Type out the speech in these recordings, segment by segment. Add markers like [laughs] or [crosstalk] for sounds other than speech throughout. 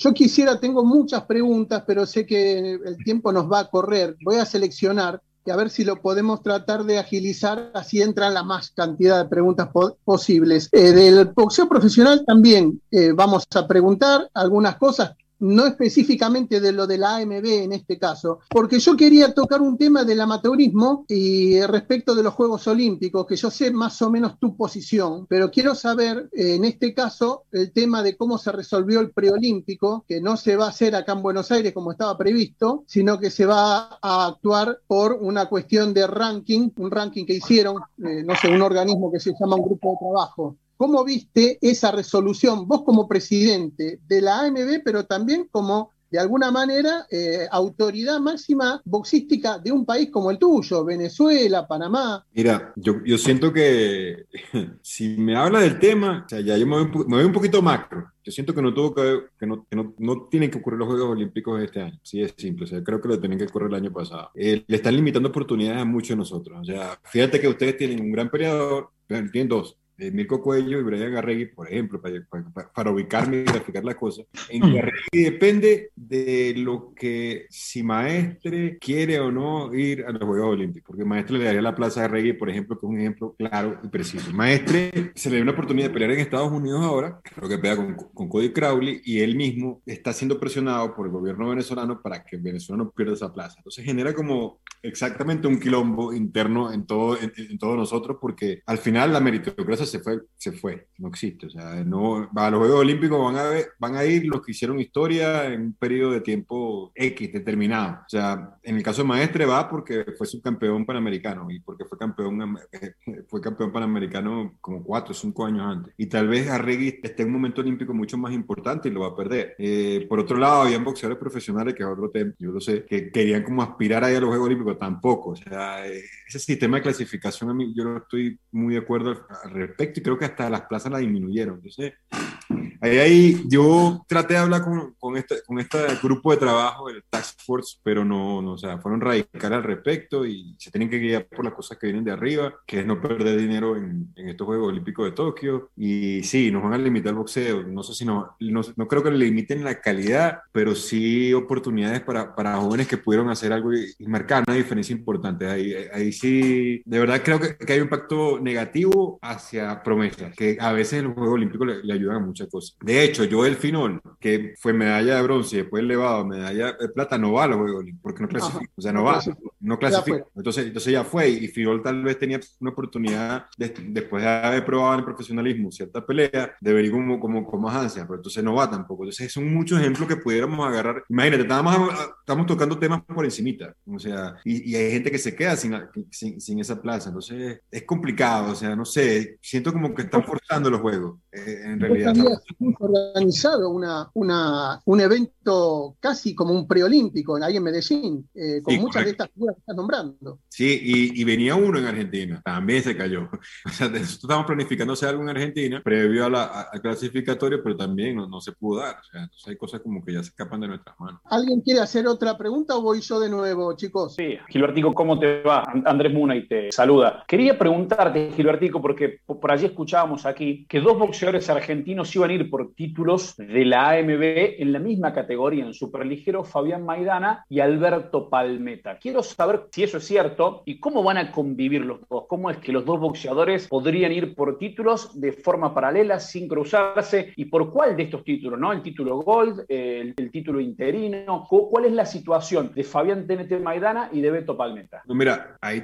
Yo quisiera, tengo muchas preguntas, pero sé que el tiempo nos va a correr. Voy a seleccionar y a ver si lo podemos tratar de agilizar, así entran la más cantidad de preguntas posibles. Eh, del boxeo profesional también eh, vamos a preguntar algunas cosas no específicamente de lo de la AMB en este caso, porque yo quería tocar un tema del amateurismo y respecto de los Juegos Olímpicos, que yo sé más o menos tu posición, pero quiero saber eh, en este caso el tema de cómo se resolvió el preolímpico, que no se va a hacer acá en Buenos Aires como estaba previsto, sino que se va a actuar por una cuestión de ranking, un ranking que hicieron, eh, no sé, un organismo que se llama un grupo de trabajo. ¿Cómo viste esa resolución, vos como presidente de la AMB, pero también como, de alguna manera, eh, autoridad máxima boxística de un país como el tuyo, Venezuela, Panamá? Mira, yo, siento que [laughs] si me habla del tema, o sea, ya yo me voy, un poquito macro. Yo siento que no tuvo que, que, no, que no, no, tienen que ocurrir los Juegos Olímpicos este año. Sí, es simple. O sea, creo que lo tienen que ocurrir el año pasado. Eh, le están limitando oportunidades a muchos de nosotros. O sea, fíjate que ustedes tienen un gran peleador, tienen dos, de Mirko Cuello y Brian Garregui, por ejemplo, para, para, ubicarme y graficar la cosa, en. Garregui depende de lo que si Maestre quiere o no ir a los Juegos Olímpicos, porque Maestre le daría la plaza a Garregui, por ejemplo, que es un ejemplo claro y preciso. Maestre se le dio una oportunidad de pelear en Estados Unidos ahora, creo que pega con, con Cody Crowley, y él mismo está siendo presionado por el gobierno venezolano para que Venezuela no pierda esa plaza. Entonces genera como exactamente un quilombo interno en, todo, en, en todos nosotros, porque al final la meritocracia se fue, se fue, no existe. O sea, no, a los Juegos Olímpicos van a, van a ir los que hicieron historia en un periodo de tiempo X determinado. O sea, en el caso de Maestre va porque fue subcampeón panamericano y porque fue campeón, eh, fue campeón panamericano como cuatro o cinco años antes. Y tal vez Arregui esté en un momento olímpico mucho más importante y lo va a perder. Eh, por otro lado, habían boxeadores profesionales, que es otro tema, yo lo sé, que querían como aspirar ahí a los Juegos Olímpicos, tampoco. O sea, eh, ese sistema de clasificación a mí yo no estoy muy de acuerdo al respecto y creo que hasta las plazas la disminuyeron. Entonces, ahí, ahí yo traté de hablar con, con, este, con este grupo de trabajo, el Task Force, pero no, no, o sea, fueron radicales al respecto y se tienen que guiar por las cosas que vienen de arriba, que es no perder dinero en, en estos Juegos Olímpicos de Tokio. Y sí, nos van a limitar el boxeo. No sé si no, no, no creo que le limiten la calidad, pero sí oportunidades para, para jóvenes que pudieron hacer algo y, y marcar una diferencia importante. Ahí, ahí sí, de verdad creo que, que hay un impacto negativo hacia promesas, que a veces en los Juegos Olímpicos le, le, ayudan a muchas cosas. De hecho, Joel Finol, que fue medalla de bronce y después elevado medalla de plata, no va a los Juegos Olímpicos porque no clasifica. O sea, no va, no clasifica. Entonces, entonces ya fue y Finol tal vez tenía una oportunidad de, después de haber probado en el profesionalismo cierta pelea, de ver como, como, como ansia, pero entonces no va tampoco. Entonces, son muchos ejemplos que pudiéramos agarrar. Imagínate, estamos, estamos tocando temas por encimita, o sea, y, y hay gente que se queda sin, sin, sin esa plaza. Entonces, es complicado, o sea, no sé, siento como que están forzando los juegos, eh, en realidad. organizado una, una, un evento casi como un preolímpico ahí en Medellín, eh, con sí, muchas correcto. de estas figuras que estás nombrando. Sí, y, y, venía uno en Argentina, también se cayó. [laughs] O sea, estábamos planificando hacer algo en Argentina previo a la, al clasificatorio, pero también no, no, se pudo dar. O sea, entonces hay cosas como que ya se escapan de nuestras manos. ¿Alguien quiere hacer otra pregunta o voy yo de nuevo, chicos? Sí, Gilbertico, ¿cómo te va? Andrés Muna y te saluda. Quería preguntarte, Gilbertico, porque por allí escuchábamos aquí que dos boxeadores argentinos iban a ir por títulos de la AMB en la misma categoría, en superligero, Fabián Maidana y Alberto Palmeta. Quiero saber si eso es cierto y cómo van a convivir los dos. ¿Cómo es que los dos boxeadores podrían ir por títulos de forma paralela, sin cruzarse? ¿Y por cuál de estos títulos? ¿no? ¿El título Gold? El, título interino? ¿Cuál es la situación de Fabián TNT Maidana y de Beto Palmeta? No, mira, ahí,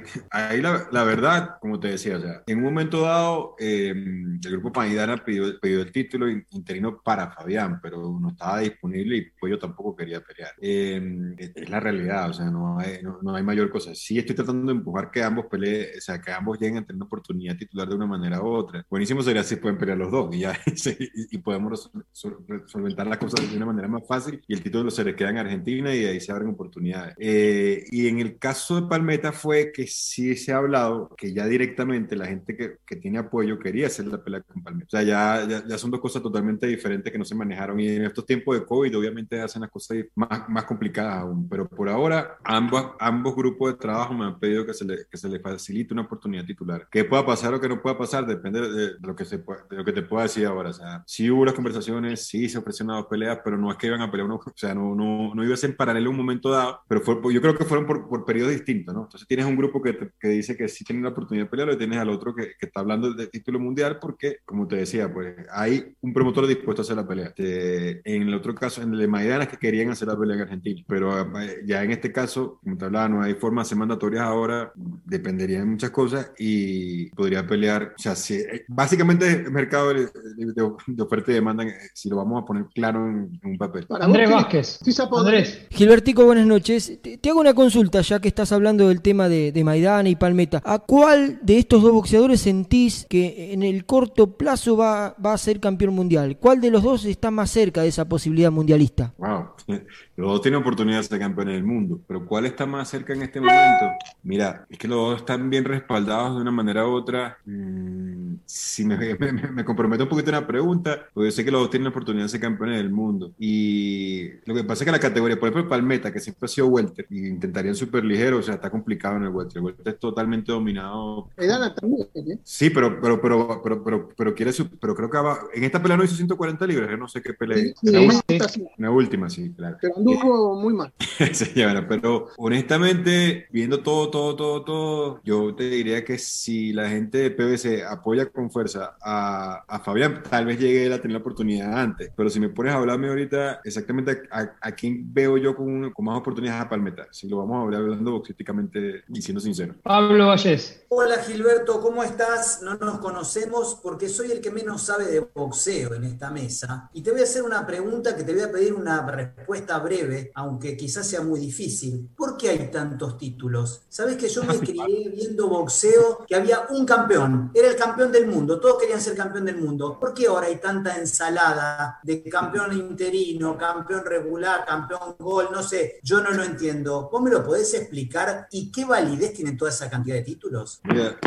la, verdad, como te decía, o en un momento dado, eh, el grupo Maidana pidió, pidió, el título interino para Fabián, pero no estaba disponible y pues yo tampoco quería pelear. Eh, es la realidad, o sea, no hay, no, no, hay mayor cosa. Sí estoy tratando de empujar que ambos peleen, o sea, que ambos lleguen a tener una oportunidad titular de una manera u otra. Buenísimo sería si pueden pelear los dos y ya [laughs] y, podemos solventar las cosas de una manera más fácil y el título se le queda en Argentina y ahí se abren oportunidades. Eh, y en el caso de Palmeta fue que sí se ha hablado que ya directamente la gente que, que tiene apoyo quería hacer la pelea con Palmeta. O sea, ya, ya, ya son dos cosas totalmente diferentes que no se manejaron y en estos tiempos de COVID obviamente hacen las cosas más, más complicadas aún, pero por ahora ambos, ambos grupos de trabajo me han pedido que se, le, que se les facilite una oportunidad titular. ¿Qué pueda pasar o qué no pueda pasar? Depende de, lo, que se, de lo que te pueda decir ahora. O sea, sí hubo las conversaciones, sí se ofrecieron dos peleas, pero no es que iban a pelear, uno, o sea, no, no, no iba a ser en paralelo un momento dado, pero fue, yo creo que fueron por, por periodos distintos, ¿no? Entonces tienes un grupo que, que dice que sí tiene la oportunidad de pelear y tienes al otro que, que, está hablando de título mundial porque, como te decía, pues hay un promotor dispuesto a hacer la pelea. Este, en el otro caso, en el de Maidana, que querían hacer la pelea en Argentina, pero eh, ya en este caso, como te hablaba, no hay formas de mandatorias ahora, dependería de muchas cosas y podría pelear, o sea, si, eh, básicamente el mercado de, de, oferta y demanda, eh, si lo vamos a poner claro en, un papel. Andrés Vázquez. Andrés. Gilbertico, buenas noches. Te, te, hago una consulta, ya que estás hablando del tema de, de Maidana y Palmeta. ¿A cuál de estos dos boxeadores sentís que en el corto plazo va, va a ser campeón mundial? ¿Cuál de los dos está más cerca de esa posibilidad mundialista? Wow, [laughs] los dos tienen oportunidad de ser campeones del mundo, pero ¿cuál está más cerca en este momento? Mira, es que los dos están bien respaldados de una manera u otra. Mm, si [laughs] me, me, me, comprometo un poquito en la pregunta, porque yo sé que los dos tienen la oportunidad de ser campeones del mundo. Y lo que pasa es que la categoría, por ejemplo, Palmeta, que siempre ha sido welter, y intentarían súper ligero, o sea, está complicado en el welter. El welter es totalmente dominado. ¿eh? Sí, pero, pero, pero, pero, pero, pero, quiere pero creo que va, en esta pelea no hizo 140 libras, yo no sé qué pelea. Sí, sí, última, sí. Una última, sí, claro. Pero anduvo muy mal. [laughs] Señora, pero honestamente, viendo todo, todo, todo, todo, yo te diría que si la gente de PBC apoya con fuerza a, a Fabián, tal vez llegue él a tener la oportunidad antes. Pero si me pones a hablarme ahorita exactamente a, a quién veo yo con, con, más oportunidades a Palmeta, si lo vamos a hablar hablando boxísticamente y siendo sincero. Pablo Vallés. Hola Gilberto, ¿cómo estás? No nos conocemos porque soy el que menos sabe de boxeo en esta mesa. Y te voy a hacer una pregunta que te voy a pedir una respuesta breve, aunque quizás sea muy difícil. ¿Por qué hay tantos títulos? Sabes que yo me [laughs] crié viendo boxeo que había un campeón, era el campeón del mundo, todos querían ser campeón del mundo. ¿Por qué ahora hay tanta ensalada de campeón interino, campeón regular, campeón gol? No sé, yo no lo entiendo. ¿Vos me lo podés explicar y qué validez tienen toda esa cantidad de títulos? Mira,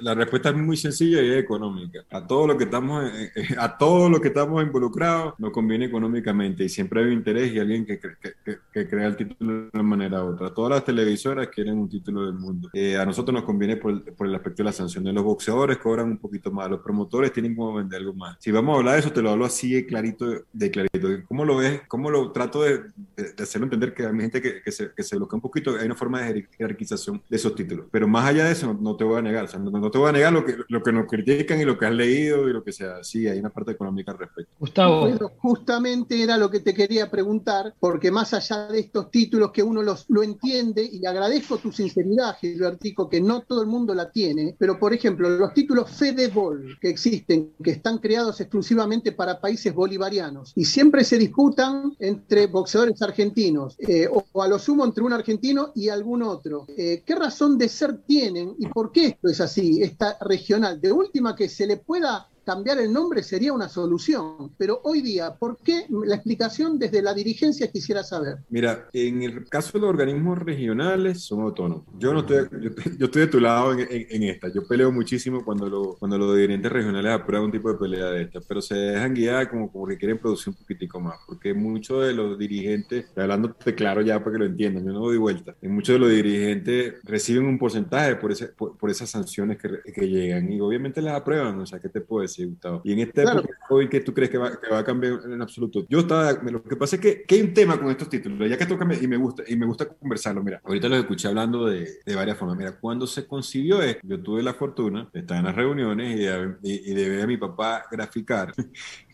la, respuesta es muy sencilla y es económica. A todo lo que estamos, eh, eh, a todo lo que estamos involucrados nos conviene económicamente y siempre hay un interés y alguien que, que, que, crea el título de una manera u otra. Todas las televisoras quieren un título del mundo. Eh, a nosotros nos conviene por, por, el aspecto de la sanción. Los boxeadores cobran un poquito más, los promotores tienen como vender algo más. Si vamos a hablar de eso, te lo hablo así clarito, de clarito. ¿Cómo lo ves? ¿Cómo lo trato de, de, de hacerlo entender que hay gente que, que, se, que se bloquea un poquito? Hay una forma de jerarquización de esos títulos. Pero más allá de eso, no, no te voy a negar. O sea, no, no, te voy a negar lo que, lo que nos critican y lo que has leído y lo que sea. Sí, hay una parte económica al respecto. Gustavo. Bueno, justamente era lo que te quería preguntar, porque más allá de estos títulos que uno los, lo entiende, y agradezco tu sinceridad, Gilbertico, que no todo el mundo la tiene, pero por ejemplo, los títulos Fedebol que existen, que están creados exclusivamente para países bolivarianos, y siempre se disputan entre boxeadores argentinos, eh, o, o, a lo sumo entre un argentino y algún otro. Eh, ¿Qué razón de ser tienen y por qué esto es así, esta regional? De última, que se le pueda cambiar el nombre sería una solución. Pero hoy día, ¿por qué la explicación desde la dirigencia quisiera saber? Mira, en el caso de los organismos regionales son autónomos. Yo no estoy, yo, yo estoy de tu lado en, en, en, esta. Yo peleo muchísimo cuando, lo, cuando los dirigentes regionales aprueban un tipo de pelea de esta, pero se dejan guiar como porque quieren producir un poquitico más, porque muchos de los dirigentes, hablándote claro ya para que lo entiendan, yo no doy vuelta, muchos de los dirigentes reciben un porcentaje por, ese, por, por esas sanciones que, que llegan y obviamente las aprueban, o sea, ¿qué te puedo decir? Gustavo. Y en esta claro. época hoy, ¿qué tú crees que va, que va, a cambiar en absoluto? Yo estaba, lo que pasa es que, que hay un tema con estos títulos, ya que toca y me gusta, y me gusta conversarlo. Mira, ahorita los escuché hablando de, de varias formas. Mira, cuando se concibió esto, yo tuve la fortuna de estar en las reuniones y de, y, y de ver a mi papá graficar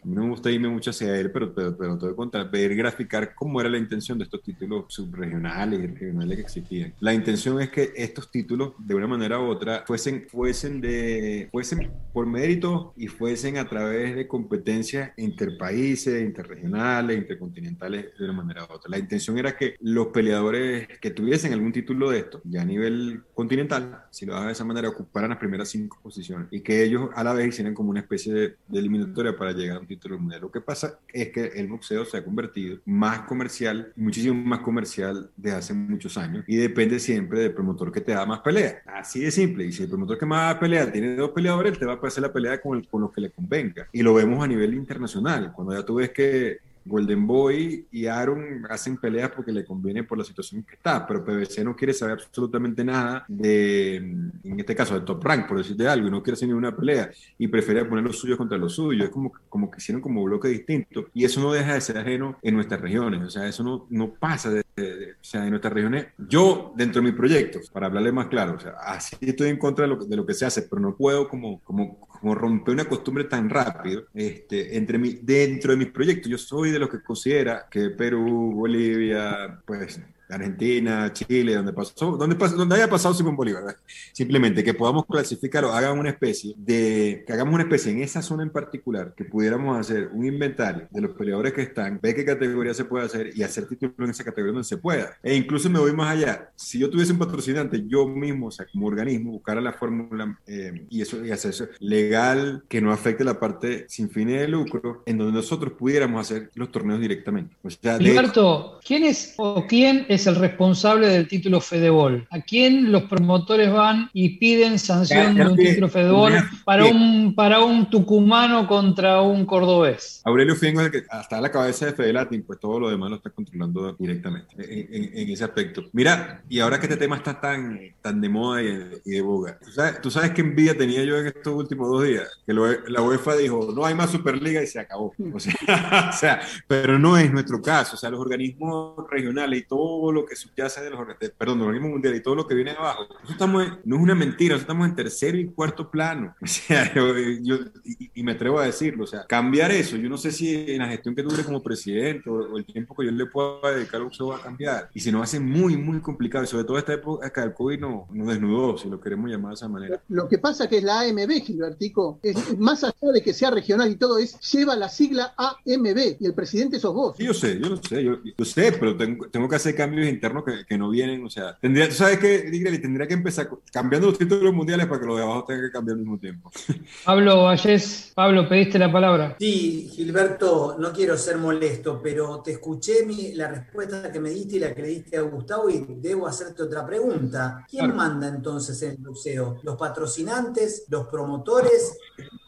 a mí no me gusta irme mucho hacia él, pero, pero, pero todo contra, ver graficar cómo era la intención de estos títulos subregionales y regionales que existían. La intención es que estos títulos, de una manera u otra, fuesen, fuesen, de, fuesen por mérito y fuesen a través de competencias interpaíses, interregionales, intercontinentales, de una manera u otra. La intención era que los peleadores que tuviesen algún título de esto, ya a nivel continental, si lo hagan de esa manera, ocuparan las primeras cinco posiciones y que ellos a la vez hicieran como una especie de, de eliminatoria para llegar a un título título mundial. Lo que pasa es que el boxeo se ha convertido más comercial, muchísimo más comercial desde hace muchos años y depende siempre del promotor que te da más pelea. Así de simple. Y si el promotor que más pelea tiene dos peleadores, él te va a hacer la pelea con, el, con los que le convenga. Y lo vemos a nivel internacional. Cuando ya tú ves que Golden Boy y Aaron hacen peleas porque le conviene por la situación que está, pero PBC no quiere saber absolutamente nada de, en este caso, de top rank, por decirte algo, y no quiere hacer ninguna pelea y prefiere poner los suyos contra los suyos. Es como, como que hicieron como bloque distinto y eso no deja de ser ajeno en nuestras regiones, o sea, eso no, no pasa de, o sea, en nuestras regiones. Yo, dentro de mis proyectos, para hablarle más claro, o sea, así estoy en contra de lo, de lo que se hace, pero no puedo como, como, como romper una costumbre tan rápido este, entre mi, dentro de mis proyectos. Yo soy de los que considera que Perú, Bolivia, pues Argentina, Chile, donde pasó, donde, donde haya pasado Simón Bolívar, simplemente que podamos clasificar o hagan una especie de, que hagamos una especie en esa zona en particular, que pudiéramos hacer un inventario de los peleadores que están, ver qué categoría se puede hacer y hacer título en esa categoría donde se pueda. E incluso me voy más allá, si yo tuviese un patrocinante, yo mismo, o sea, como organismo, buscar la fórmula eh, y eso y hacer eso legal, que no afecte la parte sin fines de lucro, en donde nosotros pudiéramos hacer los torneos directamente. O sea, Alberto, ¿quién es o quién es el responsable del título Fedebol? ¿A quién los promotores van y piden sanción de un título Fedebol para un, para un tucumano contra un cordobés? Aurelio Fiengo es el que hasta la cabeza de Fedelatin, pues todo lo demás lo está controlando directamente en, ese aspecto. Mira, y ahora que este tema está tan, tan de moda y, de boga, ¿tú sabes, ¿tú sabes qué envidia tenía yo en estos últimos dos días? Que la UEFA dijo, no hay más Superliga y se acabó. O sea, [laughs] o sea, pero no es nuestro caso. O sea, los organismos regionales y todo lo que subyace de los perdón, del organismo mundial y todo lo que viene abajo, estamos no es una mentira, estamos en tercero y cuarto plano. [laughs] O sea, yo, y, me atrevo a decirlo, o sea, cambiar eso, yo no sé si en la gestión que tuve como presidente o, el tiempo que yo le pueda dedicar a va a cambiar. Y si no, va a ser muy, muy complicado. Y sobre todo esta época el COVID nos no desnudó, si lo queremos llamar de esa manera. Lo que pasa que es la AMB, Gilbertico, es, más allá de que sea regional y todo, es lleva la sigla AMB y el presidente sos vos. Sí, yo sé, yo lo sé, yo, sé, pero tengo, tengo que hacer cambios internos que, que, no vienen, o sea, tendría, tú sabes que, tendría que empezar cambiando los títulos mundiales para que los de abajo tengan que cambiar al mismo tiempo. [laughs] Pablo Vallés, Pablo, pediste la palabra. Sí, Gilberto, no quiero ser molesto, pero te escuché mi, la respuesta que me diste y la que le diste a Gustavo y debo hacerte otra pregunta. ¿Quién manda entonces en el boxeo? ¿Los patrocinantes, los promotores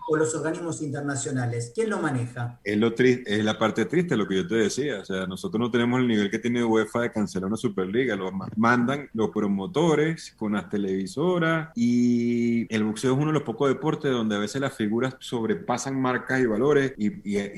o los organismos internacionales? ¿Quién lo maneja? Es, lo es la parte triste, lo que yo te decía. O sea, nosotros no tenemos el nivel que tiene UEFA de cancelar una Superliga. Lo mandan los promotores con las televisoras y el boxeo es uno de los pocos deportes donde a veces las figuras sobrepasan marcas y valores y,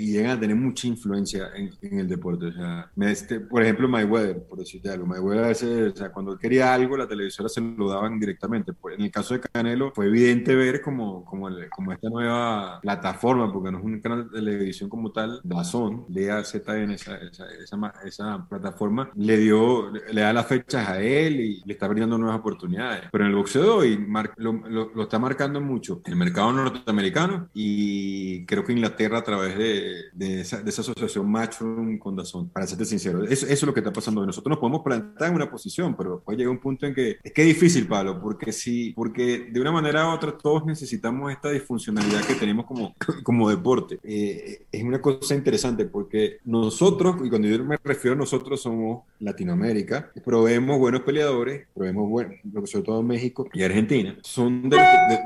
llegan a tener mucha influencia en, el deporte. O sea, este, por ejemplo, Mayweather, por decirte algo. Mayweather a veces, o sea, cuando él quería algo, la televisora se lo daban directamente. Pues, en el caso de Canelo, fue evidente ver como, como, como esta nueva plataforma, porque no es un canal de televisión como tal, Dazón, DAZN, esa, esa, esa, esa plataforma, le dio, le da las fechas a él y le está brindando nuevas oportunidades. Pero en el boxeo hoy lo, lo, está marcando mucho el mercado norteamericano y creo que Inglaterra a través de, de, esa, de esa, asociación Matchroom con Dazón, para serte sincero. Eso, eso, es lo que está pasando. Nosotros nos podemos plantar en una posición, pero puede llegar un punto en que es que es difícil, Pablo, porque si, porque de una manera u otra todos necesitamos esta disfuncionalidad que tenemos como, [laughs] como deporte. Eh, es una cosa interesante porque nosotros, y cuando yo me refiero a nosotros, somos Latinoamérica, proveemos buenos peleadores, proveemos buenos, sobre todo México y Argentina, son de,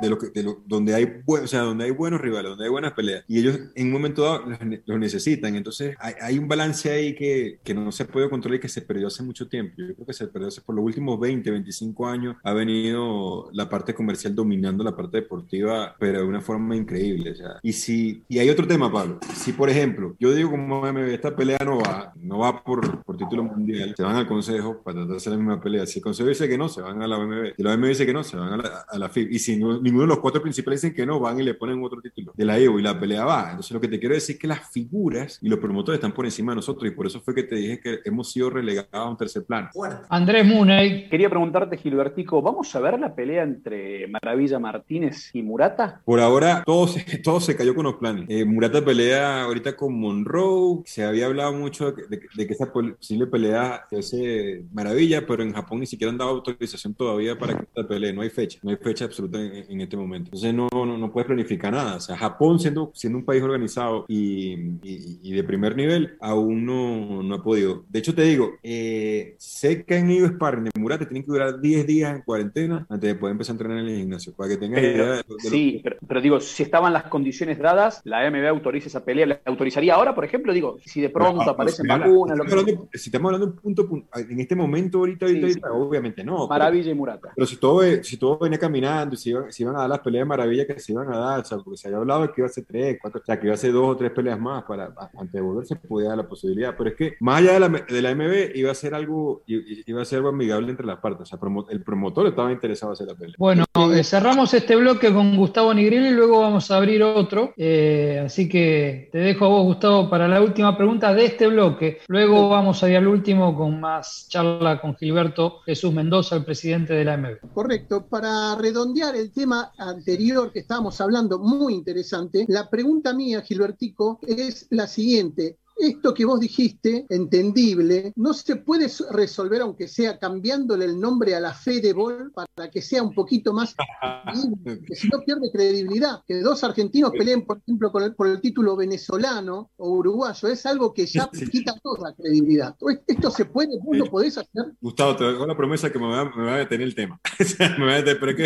de, lo que, de lo, donde, hay o sea, donde hay buenos rivales, donde hay buenas peleas, y ellos en un momento dado los, necesitan. Entonces hay, hay, un balance ahí que, que no se puede controlar y que se perdió hace mucho tiempo. Yo creo que se perdió hace por los últimos 20, 25 años, ha venido la parte comercial dominando la parte deportiva, pero de una forma increíble increíble. O sea, y, si, y hay otro tema, Pablo. Si, por ejemplo, yo digo como esta pelea no va, no va por, por título mundial, se van al consejo para tratar de hacer la misma pelea. Si el consejo dice que no, se van a la OMB. Si la OMB dice que no, se van a la, a la FIB. Y si ninguno de los cuatro principales dicen que no, van y le ponen otro título de la EU y la pelea va. Entonces, lo que te quiero decir es que las figuras y los promotores están por encima de nosotros y por eso fue que te dije que hemos sido relegados a un tercer plano. Andrés Muney. Quería preguntarte, Gilbertico, ¿vamos a ver la pelea entre Maravilla Martínez y Murata? Por ahora, todo todo se, [laughs] todo se cayó con los planes. Eh, Murata pelea ahorita con Monroe, se había hablado mucho de, de, que esa posible pelea fuese maravilla, pero en Japón ni siquiera han dado autorización todavía para que esta pelee, no hay fecha, no hay fecha absoluta en, este momento. Entonces no, no, no, puedes planificar nada. O sea, Japón siendo, siendo un país organizado y, y, de primer nivel, aún no, no ha podido. De hecho, te digo, eh, sé que han ido sparring de Murata, tienen que durar 10 días en cuarentena antes de poder empezar a entrenar en el gimnasio, para que tengas idea de, Sí, pero, digo, si estaban las condiciones dadas, la AMB autoriza esa pelea, ¿la autorizaría ahora, por ejemplo? Digo, si de pronto aparecen vacunas, lo que Si estamos hablando de un punto, en este momento, ahorita, ahorita, obviamente no. Maravilla y Murata. Pero si todo, si todo venía caminando y se iban, iban a dar las peleas de maravilla que se iban a dar, o sea, porque se había hablado de que iba a ser tres, cuatro, o sea, que iba a ser dos o tres peleas más para antes de volverse, podía dar la posibilidad. Pero es que más allá de la, de la MB, iba a ser algo, iba a ser algo amigable entre las partes. O sea, el promotor estaba interesado en hacer la pelea. Bueno, eh, cerramos este bloque con Gustavo Nigril y luego vamos a abrir otro. Eh, así que te dejo a vos, Gustavo, para la última pregunta de este bloque. Luego vamos a ir al último con más charla con Gilberto Jesús Mendoza, el presidente de la MB. Correcto. Para redondear el tema anterior que estábamos hablando, muy interesante, la pregunta mía, Gilbertico, es la siguiente esto que vos dijiste, entendible, no se puede resolver aunque sea cambiándole el nombre a la Fedebol para que sea un poquito más, [laughs] que si no pierde credibilidad. Que dos argentinos peleen, por ejemplo, por el título venezolano o uruguayo, es algo que ya quita toda la credibilidad. Esto se puede, vos lo podés hacer. Gustavo, te doy la promesa que me va, a detener el tema. [laughs] me va a detener, pero es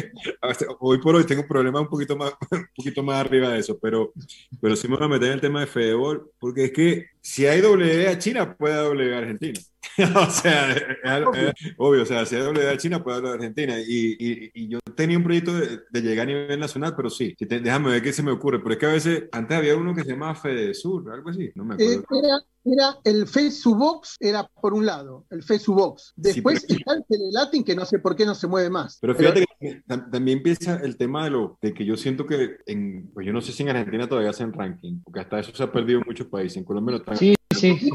que hoy por hoy tengo un problema un poquito más, [laughs] un poquito más arriba de eso, pero, pero sí me voy a meter en el tema de Fedebol, porque es que si hay W a China, puede W a Argentina. [laughs] o sea, es, obvio, o sea, si W a China, puede W a Argentina. Y, y, yo tenía un proyecto de, llegar a nivel nacional, pero sí, déjame ver qué se me ocurre. Pero es que a veces, antes había uno que se llamaba Fede Sur, algo así, no me acuerdo. Eh, era, el Box, era por un lado, el Box. Después está el Telelatin, que no sé por qué no se mueve más. Pero fíjate que también empieza el tema de lo de que yo siento que, en, pues yo no sé si en Argentina todavía hacen ranking, porque hasta eso se ha perdido en muchos países. En Colombia lo están. Sí, sí, sí.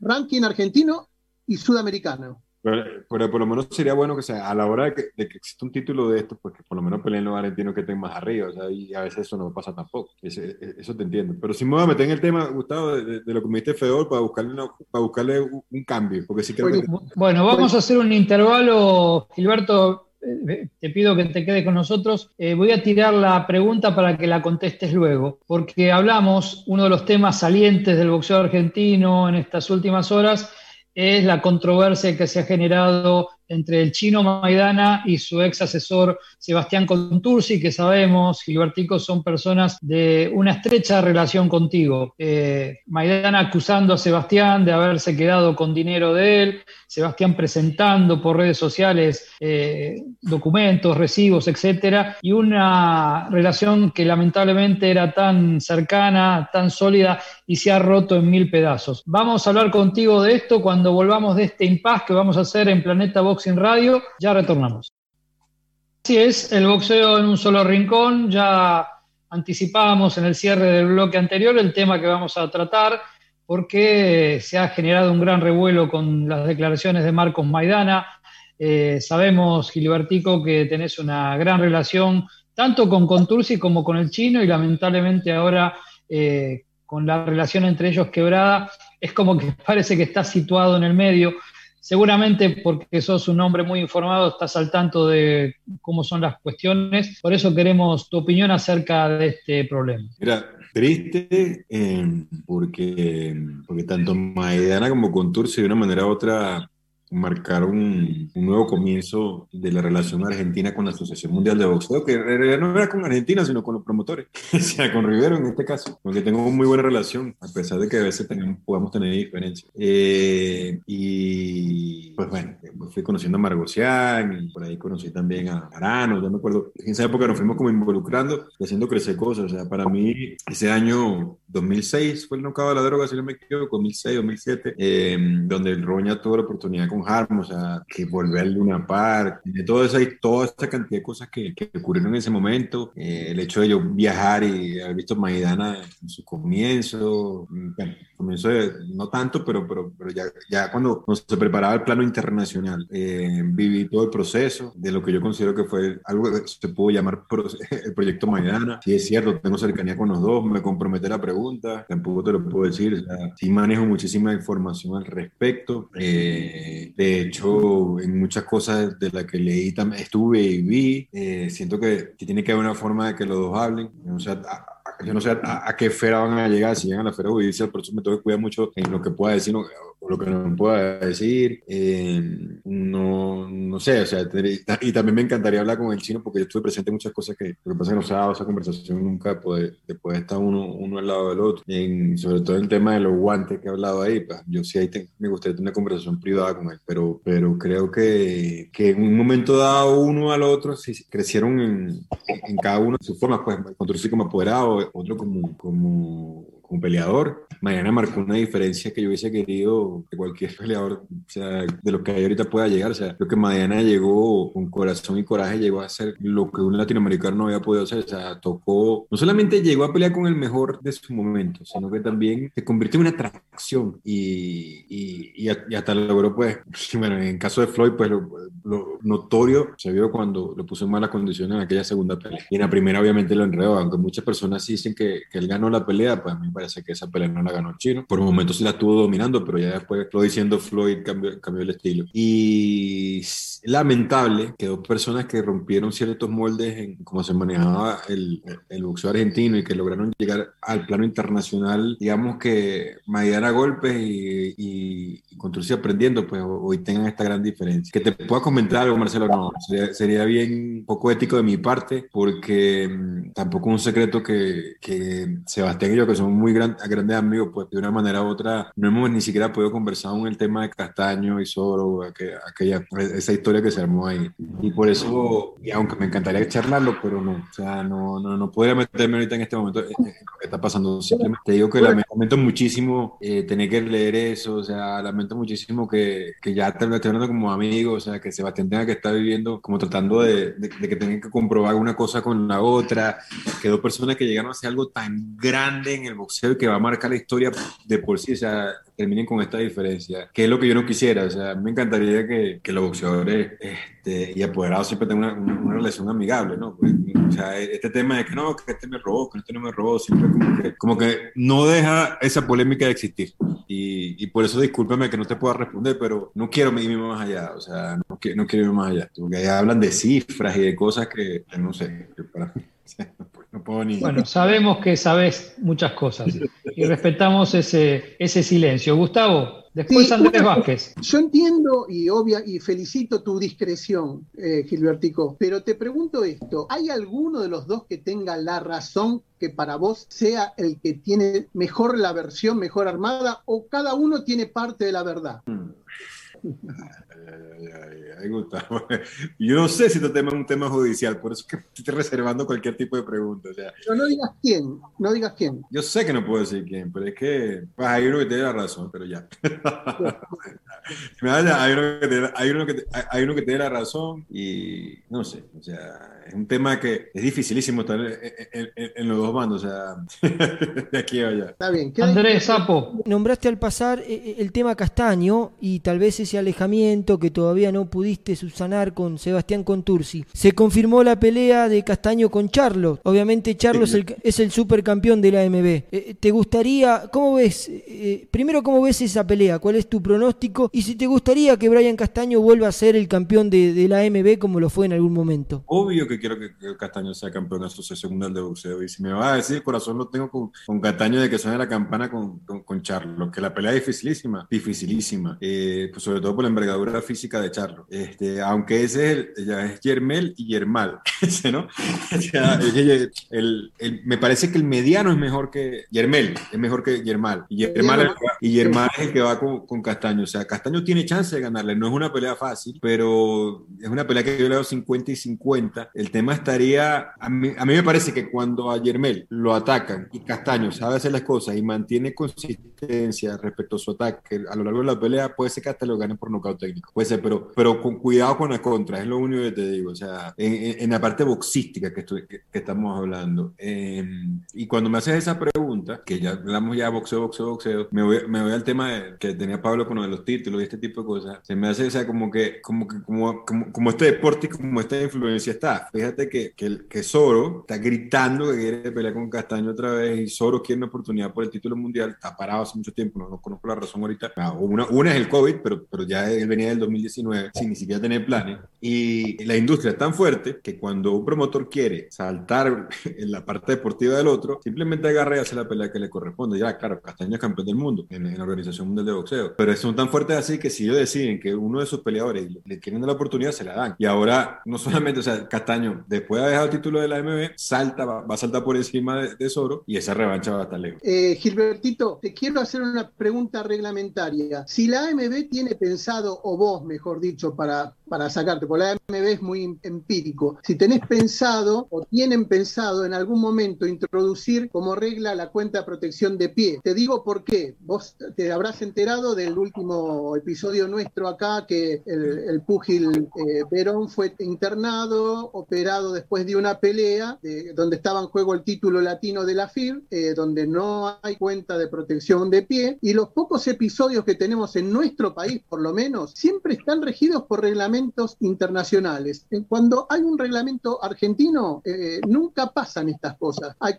Ranking argentino y sudamericano. Pero, pero, por lo menos sería bueno que sea, a la hora de que, de que exista un título de esto, pues que por lo menos peleen los argentinos que estén más arriba, o sea, y a veces eso no pasa tampoco, eso, eso te entiendo. Pero si me voy a meter en el tema, Gustavo, de, lo que me diste Fedor para buscarle, para buscarle un, cambio, porque sí creo bueno, bueno, vamos a hacer un intervalo, Gilberto, eh, te pido que te quedes con nosotros. Eh, voy a tirar la pregunta para que la contestes luego, porque hablamos, uno de los temas salientes del boxeo argentino en estas últimas horas es la controversia que se ha generado entre el chino Maidana y su ex asesor Sebastián Contursi, que sabemos, Gilbertico, son personas de una estrecha relación contigo. Eh, Maidana acusando a Sebastián de haberse quedado con dinero de él, Sebastián presentando por redes sociales eh, documentos, recibos, etcétera, y una relación que lamentablemente era tan cercana, tan sólida y se ha roto en mil pedazos. Vamos a hablar contigo de esto cuando volvamos de este impasse que vamos a hacer en Planeta Box en Radio. Ya retornamos. Así es, el boxeo en un solo rincón. Ya anticipábamos en el cierre del bloque anterior el tema que vamos a tratar, porque se ha generado un gran revuelo con las declaraciones de Marcos Maidana. Eh, sabemos, Gilbertico, que tenés una gran relación tanto con Contursi como con el chino y lamentablemente ahora eh, con la relación entre ellos quebrada, es como que [laughs] parece que está situado en el medio. Seguramente porque sos un hombre muy informado, estás al tanto de cómo son las cuestiones. Por eso queremos tu opinión acerca de este problema. Mira, triste eh, porque, porque tanto Maidana como Contursi de una manera u otra marcar un, nuevo comienzo de la relación argentina con la Asociación Mundial de Boxeo, que en realidad no era con Argentina, sino con los promotores, [laughs] o sea, con Rivero en este caso, porque tengo muy buena relación, a pesar de que a veces podamos tener diferencias. Eh, y pues bueno, fui conociendo a Margocián, y por ahí conocí también a Arano, ya me acuerdo, en esa época nos fuimos como involucrando y haciendo crecer cosas, o sea, para mí ese año 2006 fue el nocao de la droga, si no me equivoco, 2006, 2007, eh, donde el Roña tuvo la oportunidad con O sea, que volver al Luna Park, de toda esa, toda esta cantidad de cosas que, que ocurrieron en ese momento, eh, el hecho de yo viajar y haber visto Maidana en su comienzo, bueno, comienzo de, no tanto, pero, pero, pero ya, ya cuando se preparaba el plano internacional, eh, viví todo el proceso de lo que yo considero que fue algo que se pudo llamar [laughs] el proyecto Maidana. Sí es cierto, tengo cercanía con los dos, me compromete la pregunta, tampoco te lo puedo decir, o sea, sí manejo muchísima información al respecto. Eh, de hecho, en muchas cosas de las que leí, estuve y vi, eh, siento que, tiene que haber una forma de que los dos hablen, o sea, yo no sé a, qué esfera van a llegar, si llegan a la esfera judicial, por eso me tengo que cuidar mucho en lo que pueda decir o, lo que no pueda decir. Eh, no, no sé, o sea, y también me encantaría hablar con el chino porque yo estuve presente en muchas cosas que lo que pasa es que no se ha dado esa conversación nunca después, después de estar uno, uno al lado del otro. En, sobre todo el tema de los guantes que he hablado ahí, pues, yo sí ahí me gustaría tener una conversación privada con él, pero, pero creo que, que en un momento dado uno al otro sí, crecieron en, en cada uno de sus formas, pues, sí como apoderado, otro como, como, como peleador. Mañana marcó una diferencia que yo hubiese querido que cualquier [laughs] peleador, o sea, de lo que hay ahorita pueda llegar. O sea, creo que Mañana llegó con corazón y coraje, llegó a hacer lo que un latinoamericano no había podido hacer. O sea, tocó, no solamente llegó a pelear con el mejor de su momento, sino que también se convirtió en una atracción y, y, y, hasta logró, pues, [laughs] bueno, en caso de Floyd, pues lo, lo, notorio se vio cuando lo puso en malas condiciones en aquella segunda pelea. Y en la primera, obviamente, lo enredó, aunque muchas personas dicen que, que él ganó la pelea, pues a mí me parece que esa pelea no la ganó chino. Por momentos sí la estuvo dominando, pero ya después, lo diciendo Floyd, cambió, cambió el estilo. Y lamentable que dos personas que rompieron ciertos moldes en cómo se manejaba el, el boxeo argentino y que lograron llegar al plano internacional, digamos que Maidana golpes y, y, y aprendiendo, pues hoy tengan esta gran diferencia. Que te pueda comentar algo, Marcelo, no, sería, sería bien poco ético de mi parte, porque mmm, tampoco es un secreto que, que Sebastián y yo, que somos muy gran, grandes amigos, pues de una manera u otra no hemos ni siquiera podido conversar en el tema de Castaño y Soro, aquella, esa historia que se armó ahí. Y por eso, y aunque me encantaría charlarlo, pero no, o sea, no, no, no podría meterme ahorita en este momento en lo que está pasando. Simplemente te digo que lamento muchísimo eh, tener que leer eso, o sea, lamento muchísimo que, que ya te lo estoy hablando como amigo, o sea, que Sebastián tenga que estar viviendo como tratando de, de, de que tengan que comprobar una cosa con la otra, que dos personas que llegaron a hacer algo tan grande en el boxeo y que va a marcar la historia de por sí, o sea, terminen con esta diferencia, que es lo que yo no quisiera, o sea, me encantaría que, que los boxeadores este, y apoderados siempre tengan una, una, relación amigable, ¿no? Pues, o sea, este tema de que no, que este me robó, que este no me robó, siempre como que, como que no deja esa polémica de existir. Y, y, por eso discúlpame que no te pueda responder, pero no quiero irme más allá, o sea, no, no quiero irme más allá, porque hablan de cifras y de cosas que no sé, que para mí, [laughs] o sea, no puedo ni... Bueno, sabemos que sabes muchas cosas y respetamos ese, ese silencio. Gustavo, después sí, Andrés bueno, Vázquez. Yo entiendo y obvia y felicito tu discreción, eh, Gilbertico, pero te pregunto esto, ¿hay alguno de los dos que tenga la razón que para vos sea el que tiene mejor la versión, mejor armada, o cada uno tiene parte de la verdad? [laughs] Ay, ay, ay, Gustavo. Yo no sé si este tema es un tema judicial, por eso es que [laughs] estoy reservando cualquier tipo de pregunta. O sea, pero no digas quién, no digas quién. Yo sé que no puedo decir quién, pero es que pues, hay uno que tiene la razón, pero ya. [laughs] hay, uno que tiene, hay, uno que, hay uno que tiene la razón y no sé, o sea, es un tema que es dificilísimo estar en, en, en, en los dos bandos, o sea, [laughs] de aquí a allá. Está bien. Andrés Sapo. Nombraste al pasar el tema Castaño y tal vez ese alejamiento que todavía no pudiste subsanar con Sebastián Contursi. Se confirmó la pelea de Castaño con Charlo. Obviamente Charlo sí. es, el, es el supercampeón de la AMB. Eh, ¿Te gustaría, cómo ves, eh, primero cómo ves esa pelea? ¿Cuál es tu pronóstico? Y si te gustaría que Brian Castaño vuelva a ser el campeón de, de la AMB como lo fue en algún momento. Obvio que quiero que, que Castaño sea campeón de Asociación Mundial de Boxeo. Y si me va a decir, corazón lo tengo con, con Castaño de que suene la campana con, con, con Charlo. Que la pelea es dificilísima, dificilísima. Eh, pues sobre todo por la envergadura física de Charlo. Este, aunque ese es, el, es y Yermal, [laughs] ¿no? el, el, me parece que el mediano es mejor que Yermel, es mejor que Yermal. Y Yermal, y es el que va con, con Castaño. O sea, Castaño tiene chance de ganarle, no es una pelea fácil, pero es una pelea que yo le doy 50 y 50. El tema estaría, a mí, a mí me parece que cuando a Yermel lo atacan y Castaño sabe hacer las cosas y mantiene consistencia respecto a su ataque a lo largo de la pelea, puede ser que hasta lo ganen por nocaut técnico, puede ser, pero, pero con cuidado con la contra, es lo único que te digo, o sea, en, en la parte boxística que, estoy, que, estamos hablando. Eh, y cuando me haces esa pregunta, que ya hablamos ya boxeo, boxeo, boxeo, me voy, me voy al tema de, que tenía Pablo con lo de los títulos y este tipo de cosas, se me hace, o sea, como que, como, que, como, como, como este deporte y como esta influencia está. Fíjate que, que, que Soro está gritando que quiere pelear con Castaño otra vez y Soro quiere una oportunidad por el título mundial, está parado hace mucho tiempo, no, no conozco la razón ahorita. Ah, una, una es el COVID, pero, pero ya él venía del 2019 sin ni siquiera tener planes. Y la industria es tan fuerte que cuando un promotor quiere saltar [laughs] en la parte deportiva del otro, simplemente agarra y hace la pelea que le corresponde. Ya, claro, Castaño es campeón del mundo en, la Organización Mundial de Boxeo. Pero son tan fuertes así que si ellos deciden que uno de sus peleadores le, quieren la oportunidad, se la dan. Y ahora, no solamente, o sea, Castaño, después de dejado el título de la MB, salta, va, a saltar por encima de, de, Soro y esa revancha va a estar lejos. Eh, Gilbertito, te quiero hacer una pregunta reglamentaria. Si la AMB tiene pensado, o vos, mejor dicho, para, para sacarte, porque la AMB es muy empírico, si tenés pensado o tienen pensado en algún momento introducir como regla la cuenta de protección de pie. Te digo por qué. Vos te habrás enterado del último episodio nuestro acá que el, el púgil eh, Verón fue internado, operado después de una pelea donde estaba en juego el título latino de la FIR, eh, donde no hay cuenta de protección de pie. Y los pocos episodios que tenemos en nuestro país, por lo menos, siempre están regidos por reglamentos internacionales. Cuando hay un reglamento argentino, eh, nunca pasan estas cosas. Hay,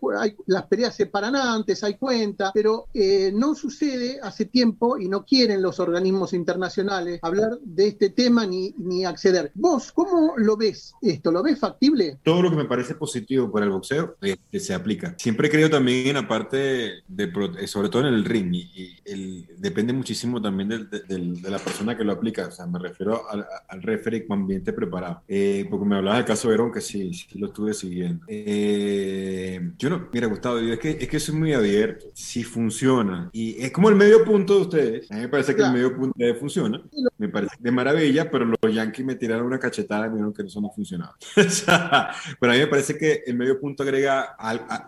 las peleas se paran antes, hay cuenta, pero eh, no sucede hace tiempo y no quieren los organismos internacionales hablar de este tema ni, ni acceder. ¿Vos cómo lo ves esto? ¿Lo ves factible? Todo lo que me parece positivo para el boxeo se aplica. Siempre creo también en la parte, de, sobre todo en el ring, y, el, depende muchísimo también de, de, la persona que lo aplica. O sea, me refiero al, al referee con ambiente preparado. Eh, porque me hablabas del caso de Verón, que sí, sí lo estuve siguiendo. Eh, yo no, mira, Gustavo, es que, es que soy muy abierto. Si funciona, y es como el medio punto de ustedes, a mí me parece que el medio punto de funciona, me parece de maravilla, pero los Yankees me tiraron una cachetada y me dijeron que eso no funcionaba. [laughs] pero a mí me parece que el medio punto agrega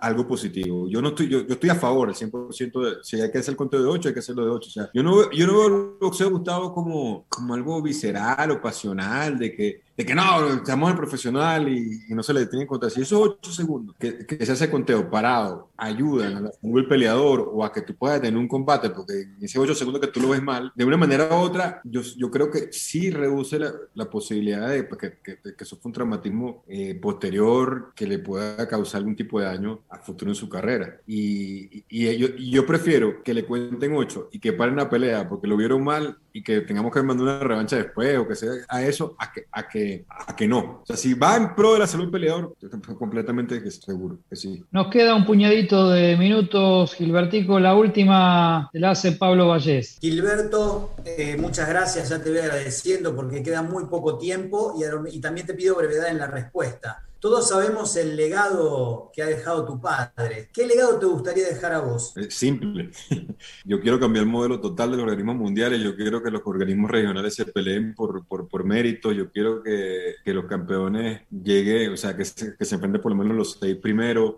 algo positivo. Yo no estoy, yo, yo estoy a favor al 100% de, si hay que hacer el conteo de 8, hay que hacerlo de 8. O sea, yo no, yo no veo el boxeo, Gustavo, como, como algo visceral o pasional, de que de que no, estamos en profesional y, no se le tiene en. Si esos ocho segundos que, que, se hace conteo parado ayudan a el peleador o a que tú puedas tener un combate, porque en esos ocho segundos que tú lo ves mal, de una manera u otra, yo, yo creo que sí reduce la, la posibilidad de pues, que, que, que, fue un traumatismo eh, posterior que le pueda causar algún tipo de daño a futuro en su carrera. Y, y, y yo, yo, prefiero que le cuenten ocho y que paren la pelea porque lo vieron mal y que tengamos que mandar una revancha después o que sea a eso, a que, a que, a que no. O sea, si va en pro de la salud peleador, completamente seguro que sí. Nos queda un puñadito de minutos, Gilbertico. La última la hace Pablo Vallés. Gilberto, eh, muchas gracias, ya te voy agradeciendo porque queda muy poco tiempo y, y también te pido brevedad en la respuesta. Todos sabemos el legado que ha dejado tu padre. ¿Qué legado te gustaría dejar a vos? Es simple. [laughs] Yo quiero cambiar el modelo total de los organismos mundiales. Yo quiero que los organismos regionales se peleen por, por, por mérito. Yo quiero que, que, los campeones lleguen, o sea, que se, que por lo menos los seis primeros.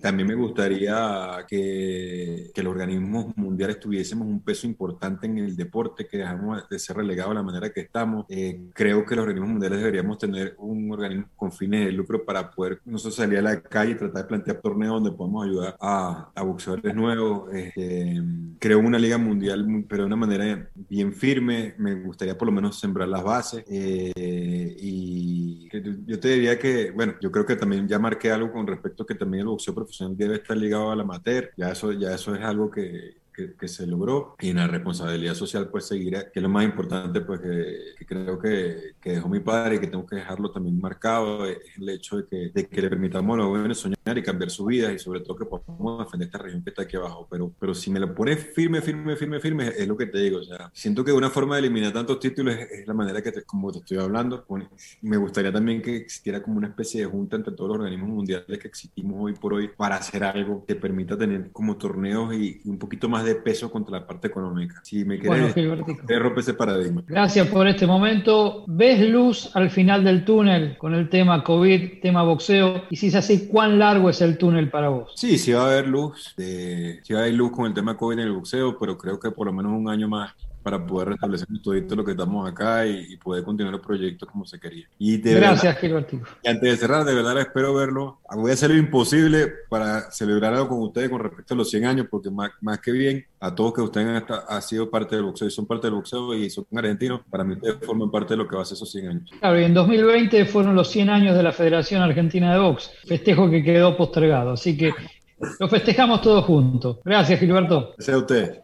También me gustaría que, que los organismos mundiales tuviésemos un peso importante en el deporte, que dejamos de ser relegados de la manera que estamos. Eh, creo que los organismos mundiales deberíamos tener un organismo con fines de lucro para poder nosotros salir a la calle y tratar de plantear torneos donde podamos ayudar a, a boxeadores nuevos. Este, creo una liga mundial, pero de una manera bien firme. Me gustaría por lo menos sembrar las bases. Eh, y yo te diría que, bueno, yo creo que también ya marqué algo con respecto a que también el boxeo profesional debe estar ligado al amateur. Ya eso, ya eso es algo que, que, se logró. Y en la responsabilidad social pues seguirá, que es lo más importante pues que, creo que, que, dejó mi padre y que tengo que dejarlo también marcado, es el hecho de que, de que le permitamos a los jóvenes soñar y cambiar su vida y sobre todo que podamos defender esta región que está aquí abajo, pero, pero si me lo pones firme, firme, firme, firme, es lo que te digo, o sea, siento que una forma de eliminar tantos títulos es, la manera que, te, como te estoy hablando, me gustaría también que existiera como una especie de junta entre todos los organismos mundiales que existimos hoy por hoy para hacer algo que permita tener como torneos y un poquito más más de peso contra la parte económica. Si me quieres, bueno, romper ese paradigma. Gracias por este momento. ¿Ves luz al final del túnel con el tema COVID, tema boxeo? Y si es así, ¿cuán largo es el túnel para vos? Sí, sí va a haber luz. Sí va a haber luz con el tema COVID en el boxeo, pero creo que por lo menos un año más para poder restablecer todo lo que estamos acá y, poder continuar el proyecto como se quería. Y Gracias, Gilberto. Y antes de cerrar, de verdad espero verlo. Voy a hacer lo imposible para celebrar algo con ustedes con respecto a los 100 años, porque más, más que bien, a todos que ustedes han, ha sido parte del boxeo y son parte del boxeo y son argentinos, para mí ustedes forman parte de lo que va a ser esos 100 años. Claro, y en 2020 fueron los 100 años de la Federación Argentina de Box, festejo que quedó postergado. Así que lo festejamos todos juntos. Gracias, Gilberto. Gracias a usted.